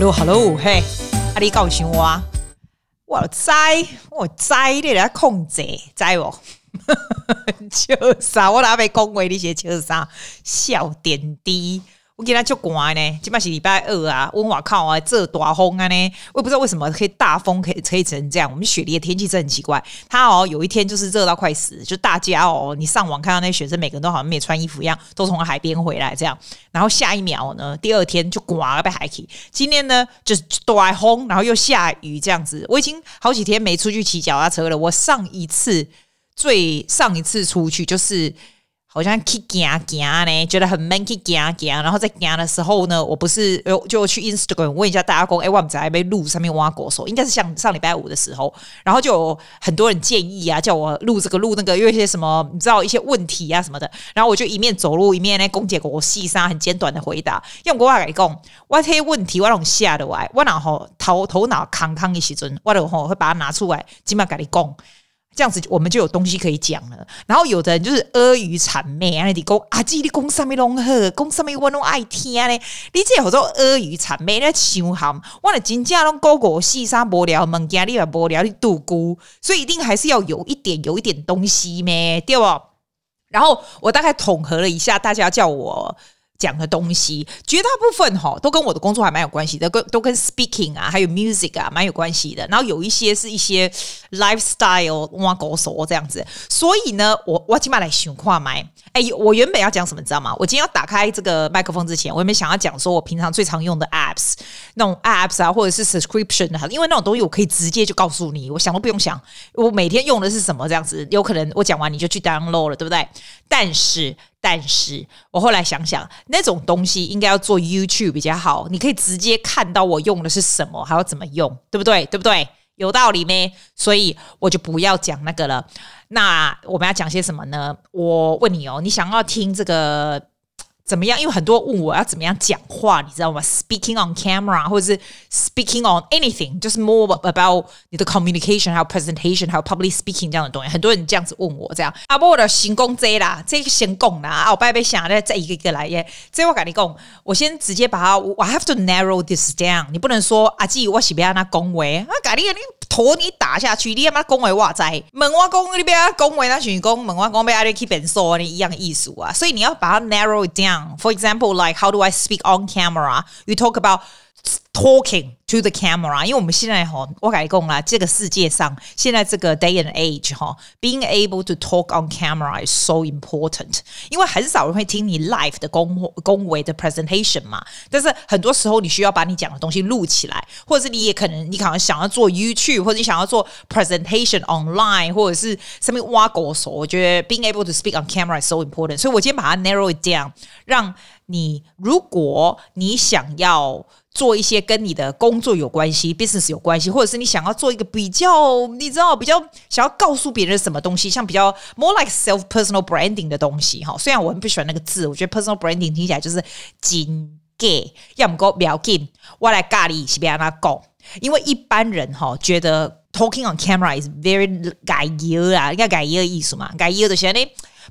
Hello，Hello，嘿，阿里告诉我，我知，我知，你来控制，知不？笑啥？我哪被恭维你些笑啥？笑点滴。我今天就刮呢，今摆是礼拜二啊，我哇靠啊，这大风啊呢，我也不知道为什么可以大风可以吹成这样。我们雪梨的天气真的很奇怪，它哦有一天就是热到快死，就大家哦，你上网看到那些学生每个人都好像没穿衣服一样，都从海边回来这样，然后下一秒呢，第二天就刮了被海起。今天呢就是大风，然后又下雨这样子。我已经好几天没出去骑脚踏车了。我上一次最上一次出去就是。好像去行行呢，觉得很 man，去行行。然后在行的时候呢，我不是就去 Instagram 问一下大家说，哎，我们在被录上面挖过手，应该是像上礼拜五的时候，然后就有很多人建议啊，叫我录这个录那个，因为一些什么你知道一些问题啊什么的。然后我就一面走路一面呢，公姐给我细沙很简短的回答。用国话来讲，我这些问题我拢下的来，我然后头头脑康康的时阵，我然后会把它拿出来，起码跟你讲。这样子我们就有东西可以讲了。然后有的人就是阿谀谄媚啊，你讲啊，记你讲什么拢好，讲什么我拢爱听咧。你这好多阿谀谄媚，那伤含，我的真正拢狗狗细沙无聊，物件你也无聊，你度孤，所以一定还是要有一点有一点东西咩，对不？然后我大概统合了一下，大家叫我。讲的东西，绝大部分哈都跟我的工作还蛮有关系的，跟都跟 speaking 啊，还有 music 啊，蛮有关系的。然后有一些是一些 lifestyle 哇狗手这样子，所以呢，我我起码来想看买。哎，我原本要讲什么，你知道吗？我今天要打开这个麦克风之前，我原本想要讲说我平常最常用的 apps，那种 apps 啊，或者是 subscription 啊，因为那种东西我可以直接就告诉你，我想都不用想，我每天用的是什么这样子，有可能我讲完你就去 download 了，对不对？但是。但是我后来想想，那种东西应该要做 YouTube 比较好，你可以直接看到我用的是什么，还要怎么用，对不对？对不对？有道理没？所以我就不要讲那个了。那我们要讲些什么呢？我问你哦，你想要听这个？怎么样？因为很多问我要怎么样讲话，你知道吗？Speaking on camera，或者是 speaking on anything，就是 more about 你的 communication，还有 presentation，还有 public speaking 这样的东西。很多人这样子问我，这样啊，不我的行功这啦，这个先讲啦啊，我拜拜想再再一个一个来耶。这我跟你讲，我先直接把它，我 have to narrow this down。你不能说啊，记我是不要那恭维啊，咖喱你头你打下去，你他妈恭维我在，问我讲你不要恭维那群讲，问我讲不要你去变数，你一样的意思啊。所以你要把它 narrow it down。For example, like how do I speak on camera? You talk about talking to the camera，因为我们现在哈，我改讲啦，这个世界上现在这个 day and age 哈，being able to talk on camera is so important。因为很少人会听你 live 的恭恭维的 presentation 嘛，但是很多时候你需要把你讲的东西录起来，或者是你也可能你可能想要做 YouTube，或者你想要做 presentation online，或者是上面挖狗手，我觉得 being able to speak on camera is so important。所以我今天把它 narrow it down，让你如果你想要。 做一些跟你的工作有关系、business 有关系，或者是你想要做一个比较，你知道比较想要告诉别人什么东西，像比较 more like self personal branding 的东西哈。虽然我很不喜欢那个字，我觉得 personal branding 听起来就是金 gay，要么讲秒 game，我来咖喱是别让他讲，因为一般人哈觉得 talking on camera is very 解忧啊，应该解忧的意思嘛，解忧的是呢。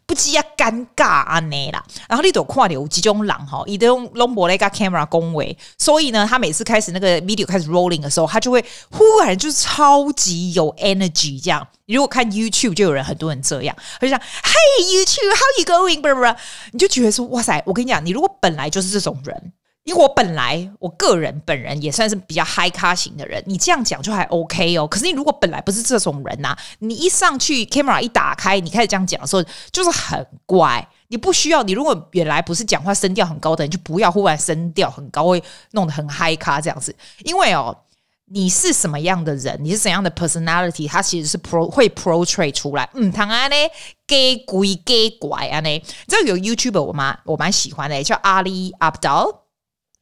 不只啊尴尬啊，那啦，然后你都看到有几种人哈，伊都用拢无咧个 camera 恭维，所以呢，他每次开始那个 video 开始 rolling 的时候，他就会忽然就是超级有 energy 这样。你如果看 YouTube，就有人很多人这样，他就讲 Hey YouTube，how you going？不不不，你就觉得说哇塞，我跟你讲，你如果本来就是这种人。因为我本来我个人本人也算是比较嗨咖型的人，你这样讲就还 OK 哦。可是你如果本来不是这种人呐，你一上去 camera 一打开，你开始这样讲的时候，就是很怪。你不需要，你如果原来不是讲话声调很高的人，就不要忽然声调很高，会弄得很嗨咖这样子。因为哦，你是什么样的人，你是怎样的 personality，它其实是 pro 会 portray 出来。嗯，唐安呢，gay 鬼 gay 怪啊呢，这个有 YouTuber 我蛮我蛮喜欢的，叫 Ali Abdaal。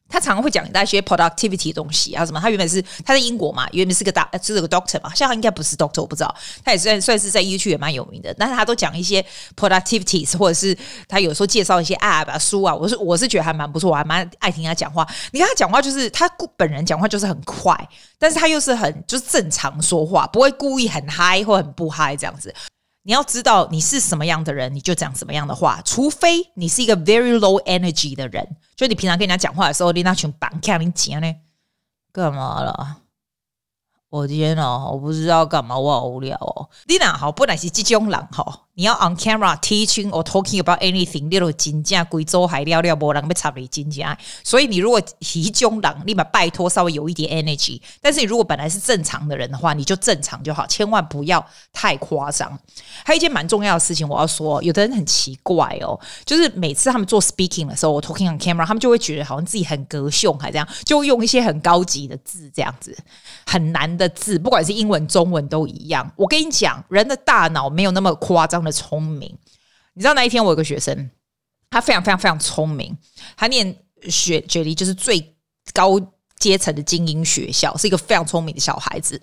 他常常会讲一些 productivity 的东西啊，什么？他原本是他在英国嘛，原本是个大是个 doctor 嘛，现在应该不是 doctor，我不知道。他也算算是在 YouTube 也蛮有名的，但是他都讲一些 productivities，或者是他有时候介绍一些 app 啊书啊，我是我是觉得还蛮不错，我还蛮爱听他讲话。你看他讲话就是他本人讲话就是很快，但是他又是很就是正常说话，不会故意很嗨或很不嗨这样子。你要知道你是什么样的人，你就讲什么样的话。除非你是一个 very low energy 的人，就你平常跟人家讲话的时候，你那群绑看你讲呢，干嘛了？我天呐，我不知道干嘛，我好无聊哦。你呐，好，本来是这种人哈，你要 on camera teaching or talking about anything，你都真正贵州海料料无人被插你真正。所以你如果这种人，你嘛拜托稍微有一点 energy。但是你如果本来是正常的人的话，你就正常就好，千万不要太夸张。还有一件蛮重要的事情，我要说，有的人很奇怪哦，就是每次他们做 speaking 的时候，我 talking on camera，他们就会觉得好像自己很歌颂，还这样，就用一些很高级的字，这样子很难的字，不管是英文、中文都一样。我跟你讲，人的大脑没有那么夸张的聪明。你知道那一天我有个学生，他非常非常非常聪明，他念学学历就是最高阶层的精英学校，是一个非常聪明的小孩子。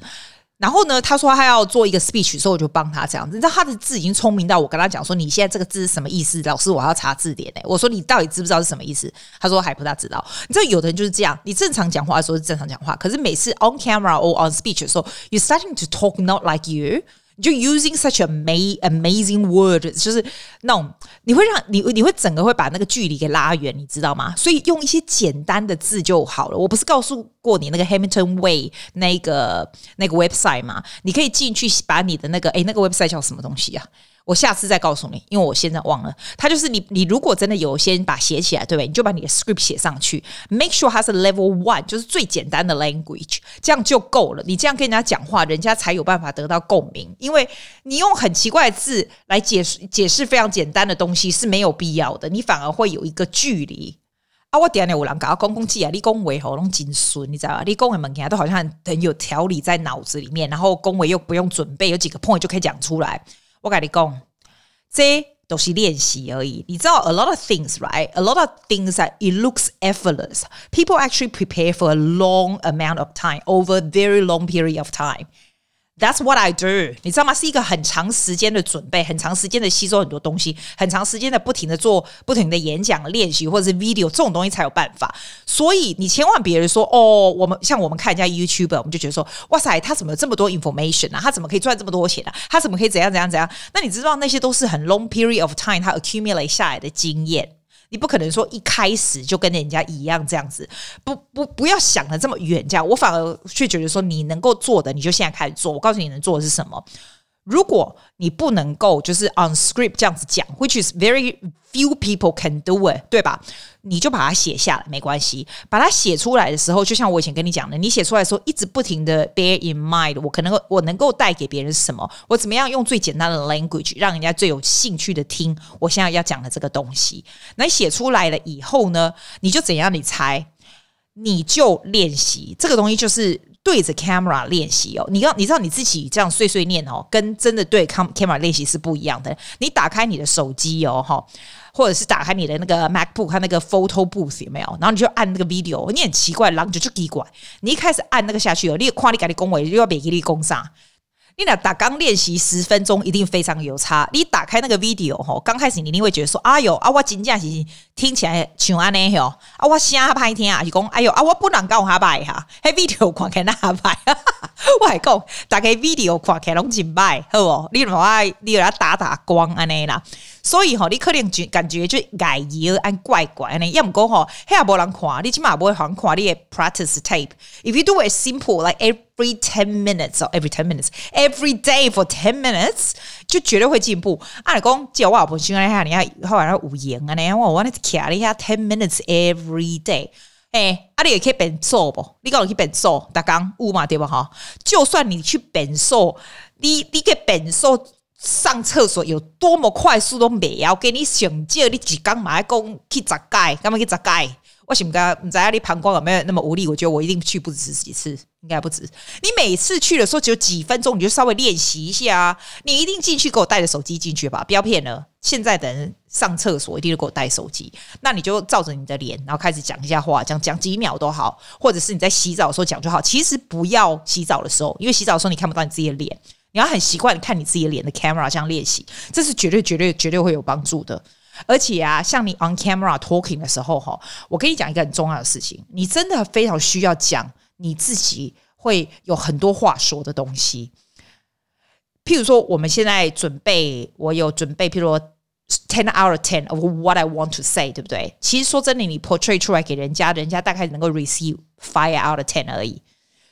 然后呢，他说他要做一个 speech，所以我就帮他这样子。你知道他的字已经聪明到我跟他讲说：“你现在这个字是什么意思？”老师，我要查字典。哎，我说你到底知不知道是什么意思？他说还不大知道。你知道有的人就是这样，你正常讲话的时候是正常讲话，可是每次 on camera or on speech 的时候，you starting to talk not like you。你就 using such a amazing word，就是那种你会让你你会整个会把那个距离给拉远，你知道吗？所以用一些简单的字就好了。我不是告诉过你那个 Hamilton Way 那个那个 website 吗？你可以进去把你的那个诶，那个 website 叫什么东西啊？我下次再告诉你，因为我现在忘了。他就是你，你如果真的有先把写起来，对不对？你就把你的 script 写上去，make sure 它是 level one，就是最简单的 language，这样就够了。你这样跟人家讲话，人家才有办法得到共鸣。因为你用很奇怪的字来解释解释非常简单的东西是没有必要的，你反而会有一个距离啊。我点点有人搞公共记啊，你恭维喉咙紧顺，你知道吧？你恭维门牙都好像很有条理在脑子里面，然后恭维又不用准备，有几个 point 就可以讲出来。我跟你讲，这都是练习而已。你知道，a lot of things, right? A lot of things that it looks effortless. People actually prepare for a long amount of time, over a very long period of time. That's what I do，你知道吗？是一个很长时间的准备，很长时间的吸收很多东西，很长时间的不停的做不停的演讲练习，或者是 video 这种东西才有办法。所以你千万别说哦，我们像我们看人家 YouTuber，我们就觉得说，哇塞，他怎么有这么多 information 啊？他怎么可以赚这么多钱啊？他怎么可以怎样怎样怎样？那你知道那些都是很 long period of time，他 accumulate 下来的经验。你不可能说一开始就跟人家一样这样子，不不不要想的这么远，这样我反而却觉得说你能够做的，你就现在开始做。我告诉你能做的是什么。如果你不能够就是 on script 这样子讲，which is very few people can do it，对吧？你就把它写下来，没关系。把它写出来的时候，就像我以前跟你讲的，你写出来的时候，一直不停的 bear in mind，我可能我能够带给别人什么？我怎么样用最简单的 language 让人家最有兴趣的听我现在要讲的这个东西？那写出来了以后呢？你就怎样？你猜？你就练习这个东西，就是。对着 camera 练习哦，你要你知道你自己这样碎碎念哦，跟真的对 cam camera 练习是不一样的。你打开你的手机哦，哈，或者是打开你的那个 MacBook，它那个 photo booth 有没有？然后你就按那个 video，你很奇怪，然后就就奇怪，你一开始按那个下去哦，你夸你赶紧恭维，又要别给你攻上。你俩打刚练习十分钟，一定非常有差。你打开那个 video 吼，刚开始你一定会觉得说：“哎呦啊，我真正是听起来像安尼吼啊，我声歹听啊，是讲哎呦啊，我不能教他歹哈，嘿 video 看起来那歹，我还讲打开 video 看起来拢真歹，好不？你让我你来打打光安尼啦。所以吼，你可能就感觉就碍耳安怪怪安尼。要唔讲吼，遐无人看，你起码不会好看你的 practice tape。If you do it simple like every ten minutes or every ten minutes every day for ten minutes，就绝对会进步。啊，你讲叫我不喜欢下，你看后来五言啊，你我我那卡了一下 ten minutes every day。哎，啊，你也可以变瘦不？你讲去变瘦，打刚有嘛对不哈？就算你去变瘦，你你去变瘦。上厕所有多么快速都没要给你想借你几缸马公去砸盖，干嘛去砸盖？为什么刚刚你在那里膀胱有没有那么无力？我觉得我一定去不止几次，应该不止。你每次去的时候只有几分钟，你就稍微练习一下啊！你一定进去给我带着手机进去吧，不要骗了。现在的人上厕所一定要给我带手机，那你就照着你的脸，然后开始讲一下话，讲讲几秒都好，或者是你在洗澡的时候讲就好。其实不要洗澡的时候，因为洗澡的时候你看不到你自己的脸。你要很习惯看你自己脸的 camera 这样练习，这是绝对绝对绝对会有帮助的。而且啊，像你 on camera talking 的时候，哈，我跟你讲一个很重要的事情，你真的非常需要讲你自己会有很多话说的东西。譬如说，我们现在准备，我有准备，譬如说 ten out of ten of what I want to say，对不对？其实说真的，你 portray 出来给人家，人家大概能够 receive five out of ten 而已。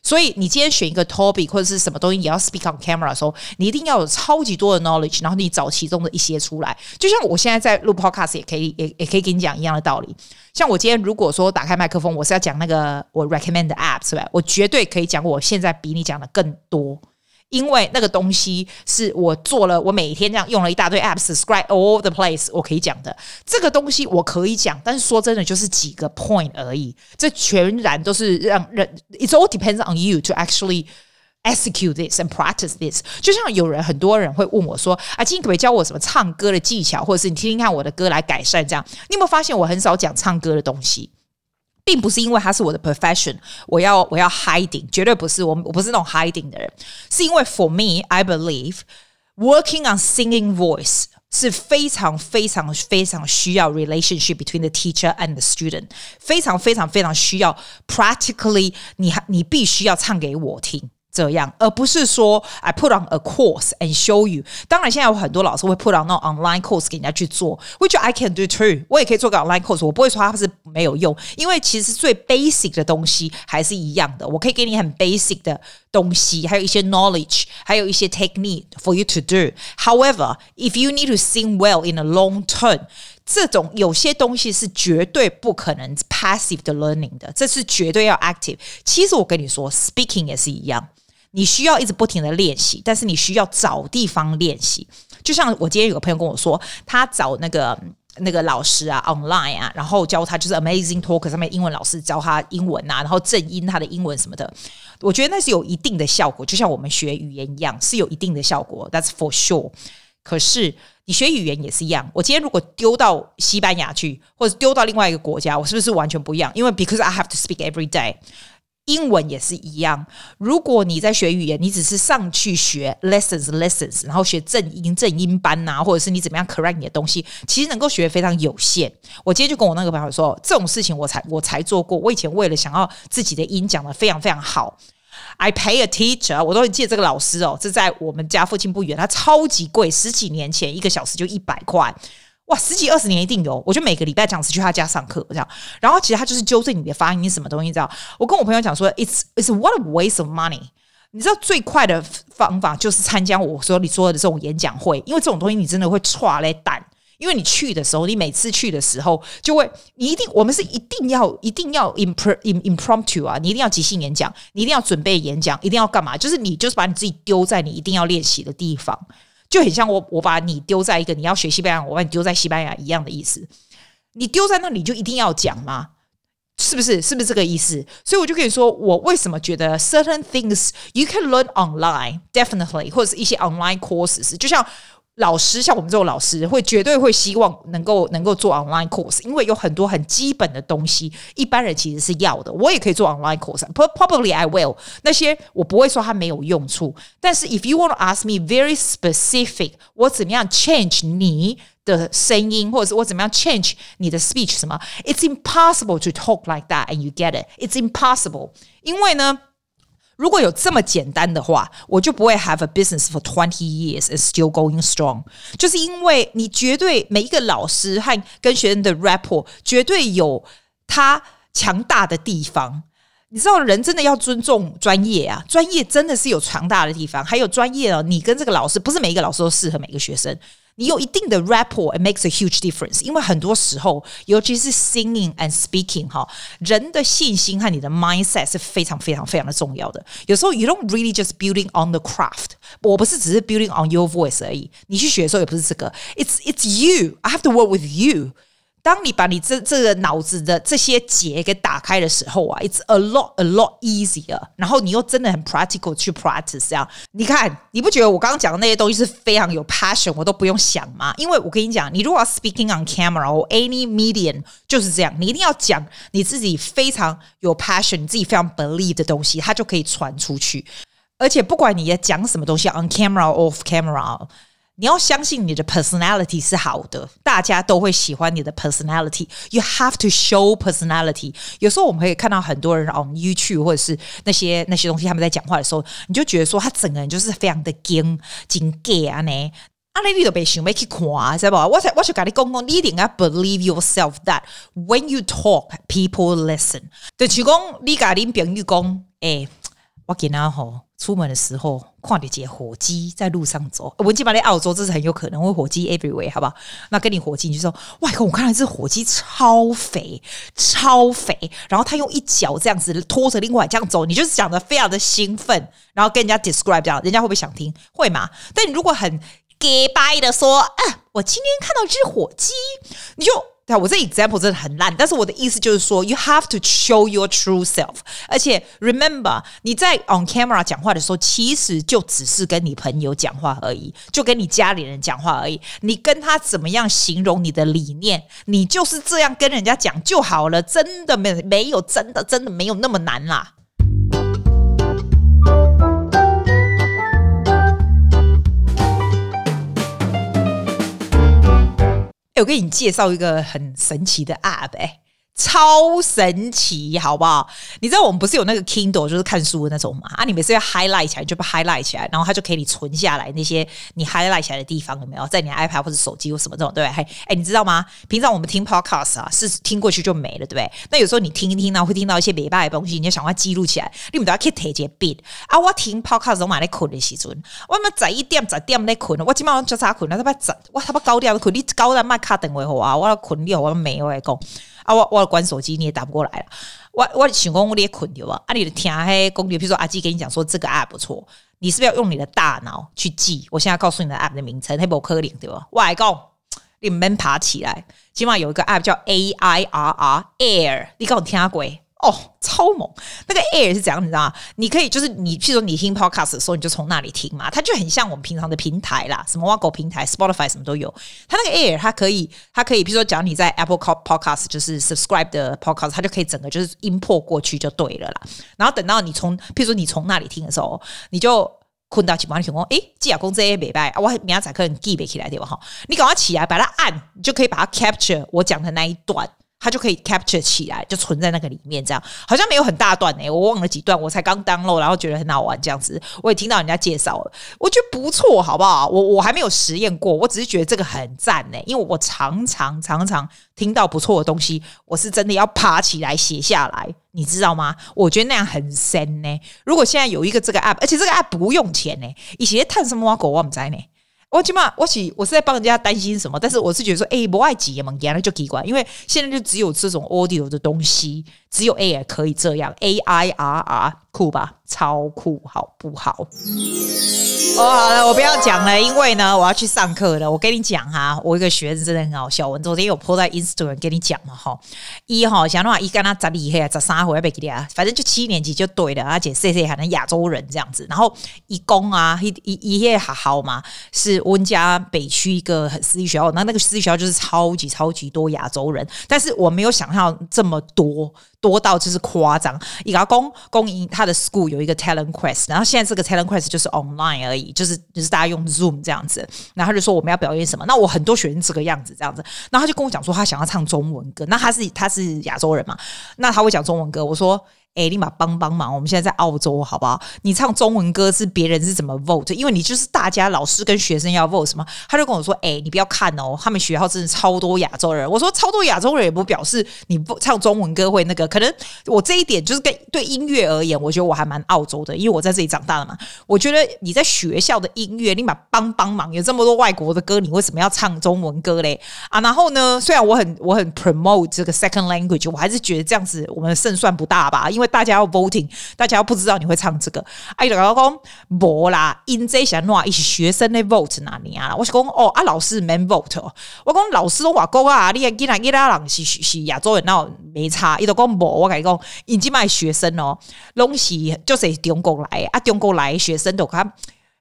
所以你今天选一个 topic 或者是什么东西，你要 speak on camera 的时候，你一定要有超级多的 knowledge，然后你找其中的一些出来。就像我现在在录 podcast 也可以，也也可以给你讲一样的道理。像我今天如果说打开麦克风，我是要讲那个我 recommend 的 app，是吧？我绝对可以讲我现在比你讲的更多。因为那个东西是我做了，我每天这样用了一大堆 apps，subscribe all the place，我可以讲的这个东西我可以讲，但是说真的就是几个 point 而已，这全然都是让人 it's all depends on you to actually execute this and practice this。就像有人很多人会问我说，啊，今天可不可以教我什么唱歌的技巧，或者是你听听看我的歌来改善这样？你有没有发现我很少讲唱歌的东西？并不是因为它是我的 profession，我要我要 hiding，绝对不是，我我不是那种 hiding 的人，是因为 for me I believe working on singing voice 是非常非常非常需要 relationship between the teacher and the student，非常非常非常需要 practically 你你必须要唱给我听。 这样，而不是说 I put on a course and show you。当然，现在有很多老师会 put on 那种 online course 给人家去做，which I can do too。我也可以做个 online course，我不会说它是没有用，因为其实最 basic 的东西还是一样的。我可以给你很 basic 的东西，还有一些 knowledge，还有一些 technique for you to do。However, if you need to sing well in a long term，这种有些东西是绝对不可能 passive 的 learning 的，这是绝对要 active。其实我跟你说，speaking 也是一样。 你需要一直不停的练习，但是你需要找地方练习。就像我今天有个朋友跟我说，他找那个那个老师啊，online 啊，然后教他就是 Amazing Talk 上面英文老师教他英文啊，然后正音他的英文什么的。我觉得那是有一定的效果，就像我们学语言一样，是有一定的效果。That's for sure。可是你学语言也是一样。我今天如果丢到西班牙去，或者丢到另外一个国家，我是不是完全不一样？因为 because I have to speak every day。英文也是一样，如果你在学语言，你只是上去学 lessons lessons，然后学正音正音班呐、啊，或者是你怎么样 correct 你的东西，其实能够学非常有限。我今天就跟我那个朋友说，这种事情我才我才做过。我以前为了想要自己的音讲得非常非常好，I pay a teacher，我都会借这个老师哦，这在我们家附近不远，他超级贵，十几年前一个小时就一百块。哇，十几二十年一定有，我就每个礼拜讲次去他家上课这样，然后其实他就是纠正你的发音什么东西，知道？我跟我朋友讲说，it's it's what a waste of money。你知道最快的方法就是参加我说你说的这种演讲会，因为这种东西你真的会剉咧等，因为你去的时候，你每次去的时候就会，你一定我们是一定要一定要 impr impromptu 啊，你一定要即兴演讲，你一定要准备演讲，一定要干嘛？就是你就是把你自己丢在你一定要练习的地方。就很像我，我把你丢在一个你要学西班牙，我把你丢在西班牙一样的意思。你丢在那里就一定要讲吗？是不是？是不是这个意思？所以我就可以说，我为什么觉得 certain things you can learn online definitely，或者是一些 online courses，就像。老师像我们这种老师，会绝对会希望能够能够做 online course，因为有很多很基本的东西，一般人其实是要的。我也可以做 online course，probably I will。那些我不会说它没有用处，但是 if you want to ask me very specific，我怎么样 change 你的声音，或者是我怎么样 change 你的 speech 什么？It's impossible to talk like that and you get it. It's impossible，因为呢。如果有这么简单的话，我就不会 have a business for twenty years and still going strong。就是因为你绝对每一个老师和跟学生的 rapport 绝对有他强大的地方。你知道，人真的要尊重专业啊，专业真的是有强大的地方。还有专业哦，你跟这个老师不是每一个老师都适合每个学生。你有一定的 rapport，it makes a huge difference。因为很多时候，尤其是 singing and speaking 哈，人的信心和你的 mindset 是非常非常非常的重要的。有时候 you don't really just building on the craft。我不是只是 building on your voice 而已。你去学的时候也不是这个。It's it's you. I have to work with you. 当你把你这这个脑子的这些结给打开的时候啊，it's a lot a lot easier。然后你又真的很 practical 去 practice 这样，你看你不觉得我刚刚讲的那些东西是非常有 passion，我都不用想吗？因为我跟你讲，你如果要 speaking on camera or any medium，就是这样，你一定要讲你自己非常有 passion，你自己非常 believe 的东西，它就可以传出去。而且不管你在讲什么东西，on camera or off camera。你要相信你的 personality 是好的，大家都会喜欢你的 personality。You have to show personality。有时候我们可以看到很多人 on YouTube 或者是那些那些东西，他们在讲话的时候，你就觉得说他整个人就是非常的 gay 真 gay 啊呢。啊，你都别想要去看，知道不？我才我就跟你讲讲，你一定要 believe yourself that when you talk, people listen。就是讲你跟你朋友讲，诶。我给他吼，出门的时候看到一个火鸡在路上走。我基本上在澳洲，这是很有可能，会火鸡 everywhere，好不好？那跟你火鸡，你就说，哇，我看到一只火鸡超肥，超肥，然后他用一脚这样子拖着另外这样走，你就是讲的非常的兴奋，然后跟人家 describe 这样，人家会不会想听？会吗？但你如果很 gay bye 的说，啊，我今天看到一只火鸡，你就。我这 example 真的很烂，但是我的意思就是说，you have to show your true self。而且 remember，你在 on camera 讲话的时候，其实就只是跟你朋友讲话而已，就跟你家里人讲话而已。你跟他怎么样形容你的理念，你就是这样跟人家讲就好了。真的没没有真的真的没有那么难啦。我给你介绍一个很神奇的 App，哎。超神奇，好不好？你知道我们不是有那个 Kindle，就是看书的那种嘛？啊，你每次要 highlight 起来，就把 highlight 起来，然后它就可以你存下来那些你 highlight 起来的地方，有没有？在你 iPad 或者手机或什么这种，对不对？哎，你知道吗？平常我们听 podcast 啊，是听过去就没了，对不对？那有时候你听一听呢，会听到一些没办的东西，你就想要记录起来，你们都要去提一笔啊。我听 podcast 我买来困的时阵，我们在一点十点在困，我基本上就咋困？他妈十，我他妈九点困，你高点麦卡等我好啊，我要困你，我没有来讲。啊，我我关手机你也打不过来了。我我想讲我也困掉啊。啊，你的听黑公牛，比如说阿基给你讲说这个 app 不错，你是不是要用你的大脑去记？我现在告诉你的 app 的名称，黑不可能对吧？我来讲，你们爬起来，起码有一个 app 叫 A I R R Air，你跟我听过？哦，超猛！那个 Air 是怎样？你知道吗？你可以就是你，譬如说你听 Podcast 的时候，你就从那里听嘛。它就很像我们平常的平台啦，什么挖狗平台、Spotify 什么都有。它那个 Air，它可以，它可以，譬如说，假如你在 Apple Podcast 就是 Subscribe 的 Podcast，它就可以整个就是 import 过去就对了啦。然后等到你从，譬如说你从那里听的时候，你就困到起码你想说，诶，记亚公这些没拜，我明仔载可能记不起来对吧？哈，你赶快起来把它按，你就可以把它 capture 我讲的那一段。它就可以 capture 起来，就存在那个里面，这样好像没有很大段诶、我忘了几段，我才刚 download，然后觉得很好玩这样子。我也听到人家介绍了，我觉得不错，好不好？我我还没有实验过，我只是觉得这个很赞诶、因为我常常常常听到不错的东西，我是真的要爬起来写下来，你知道吗？我觉得那样很神呢、如果现在有一个这个 app，而且这个 app 不用钱呢、欸，以前探什么挖狗我们在呢。我起码我是我是在帮人家担心什么，但是我是觉得说，哎，不爱挤也嘛，给了就奇怪，因为现在就只有这种 audio 的东西，只有 ai 可以这样，A I R R 酷吧，超酷，好不好？哦，好了，我不要讲了，因为呢，我要去上课了。我跟你讲哈，我一个学生真的很好笑。我昨天有 po 在 Instagram 跟你讲嘛，哈，一哈想的话，一跟他咋厉害啊，咋三回要给你啊，反正就七年级就对了，而且 C C 还能亚洲人这样子。然后一公啊，一一一还好嘛，是温家北区一个私立学校，那那个私立学校就是超级超级多亚洲人，但是我没有想象这么多。多到就是夸张，一个公公营他的 school 有一个 talent quest，然后现在这个 talent quest 就是 online 而已，就是就是大家用 zoom 这样子，然后他就说我们要表演什么，那我很多学生这个样子这样子，然后他就跟我讲说他想要唱中文歌，那他是他是亚洲人嘛，那他会讲中文歌，我说。哎，立马帮帮忙！我们现在在澳洲，好不好？你唱中文歌是别人是怎么 vote？因为你就是大家老师跟学生要 vote 什么？他就跟我说：“哎，你不要看哦，他们学校真的超多亚洲人。”我说：“超多亚洲人也不表示你不唱中文歌会那个。可能我这一点就是跟对音乐而言，我觉得我还蛮澳洲的，因为我在这里长大的嘛。我觉得你在学校的音乐，立马帮帮忙！有这么多外国的歌，你为什么要唱中文歌嘞？啊，然后呢？虽然我很我很 promote 这个 second language，我还是觉得这样子我们胜算不大吧，因为为大家要 voting。大家要不知道你会唱这个，哎，老公，无啦，因这些话一起学生的 vote 哪里啊？我是讲哦，啊，老师没 vote，我讲老师都话讲啊，你给他给他人是是亚洲人，那没差。伊都讲无，我跟你讲，因这卖学生哦，拢是就是中国来啊，中国来学生都看，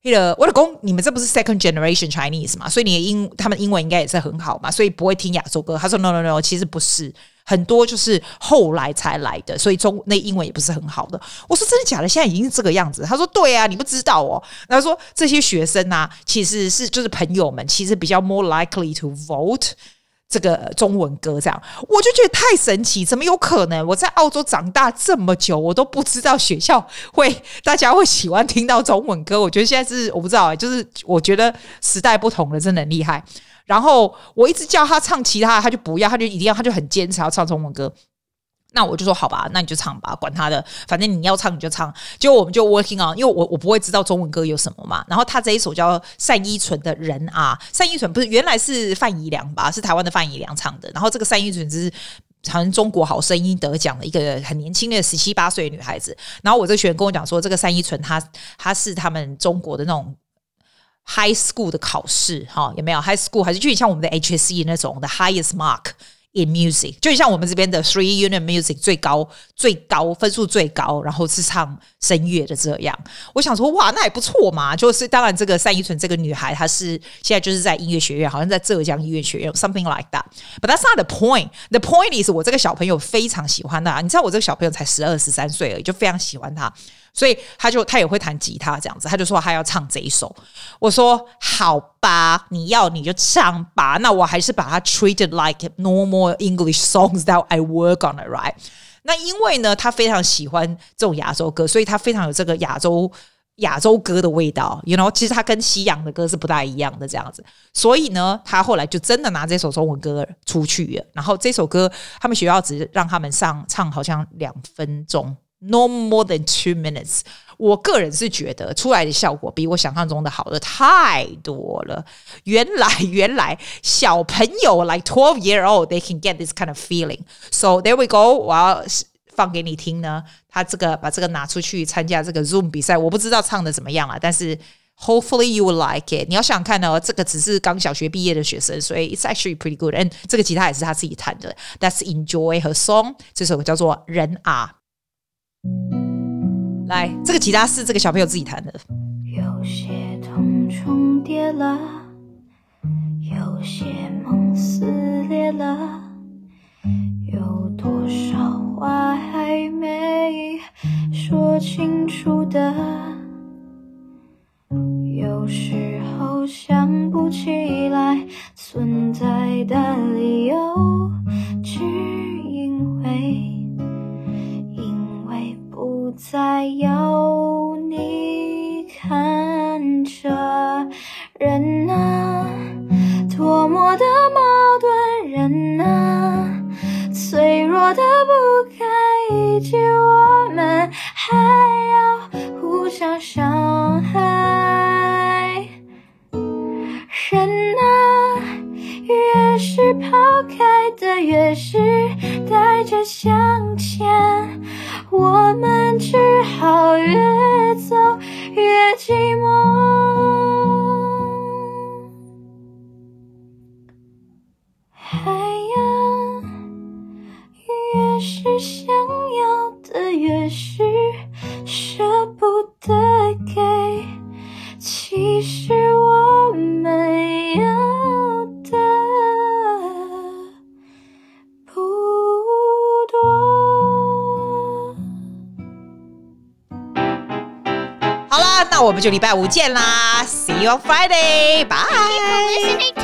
那个我就讲，你们这不是 second generation Chinese 嘛？所以你的英，他们英文应该也是很好嘛，所以不会听亚洲歌。他说 no no no，其实不是。很多就是后来才来的，所以中那英文也不是很好的。我说真的假的？现在已经是这个样子。他说对啊，你不知道哦。他说这些学生啊，其实是就是朋友们，其实比较 more likely to vote 这个中文歌这样。我就觉得太神奇，怎么有可能？我在澳洲长大这么久，我都不知道学校会大家会喜欢听到中文歌。我觉得现在是我不知道，就是我觉得时代不同了，真的很厉害。然后我一直叫他唱其他的，他就不要，他就一定要，他就很坚持要唱中文歌。那我就说好吧，那你就唱吧，管他的，反正你要唱你就唱。结果我们就 working on，因为我我不会知道中文歌有什么嘛。然后他这一首叫单依纯的人啊，单依纯不是原来是范怡良吧？是台湾的范怡良唱的。然后这个单依纯只是好像中国好声音得奖的一个很年轻的十七八岁的女孩子。然后我这个学员跟我讲说，这个单依纯她她是他们中国的那种 high school 的考试哈，有没有 high school 还是就像我们的 HSC 那种的 highest mark。In music，就像我们这边的 Three Unit Music 最高最高分数最高，然后是唱声乐的这样。我想说，哇，那也不错嘛。就是当然，这个单依纯这个女孩，她是现在就是在音乐学院，好像在浙江音乐学院，something like that。But that's not the point. The point is，我这个小朋友非常喜欢她。你知道，我这个小朋友才十二十三岁而已，就非常喜欢她。所以他就他也会弹吉他这样子，他就说他要唱这一首。我说好吧，你要你就唱吧。那我还是把它 treated like normal English songs that I work on it, right？那因为呢，他非常喜欢这种亚洲歌，所以他非常有这个亚洲亚洲歌的味道。You know，其实他跟西洋的歌是不大一样的这样子。所以呢，他后来就真的拿这首中文歌出去了。然后这首歌他们学校只让他们上唱，好像两分钟。No more than two minutes。我个人是觉得出来的效果比我想象中的好的太多了。原来，原来小朋友 like twelve year old they can get this kind of feeling。So there we go。我要放给你听呢。他这个把这个拿出去参加这个 Zoom 比赛，我不知道唱的怎么样啊。但是 hopefully you will like it。你要想想看呢，这个只是刚小学毕业的学生，所以 it's actually pretty good。And 这个吉他也是他自己弹的。That's enjoy her song。这首歌叫做《人啊》。 来，这个吉他是这个小朋友自己弹的。有些痛重叠了，有些梦撕裂了，有多少话还没说清楚我们就礼拜五见啦，See you on Friday，bye。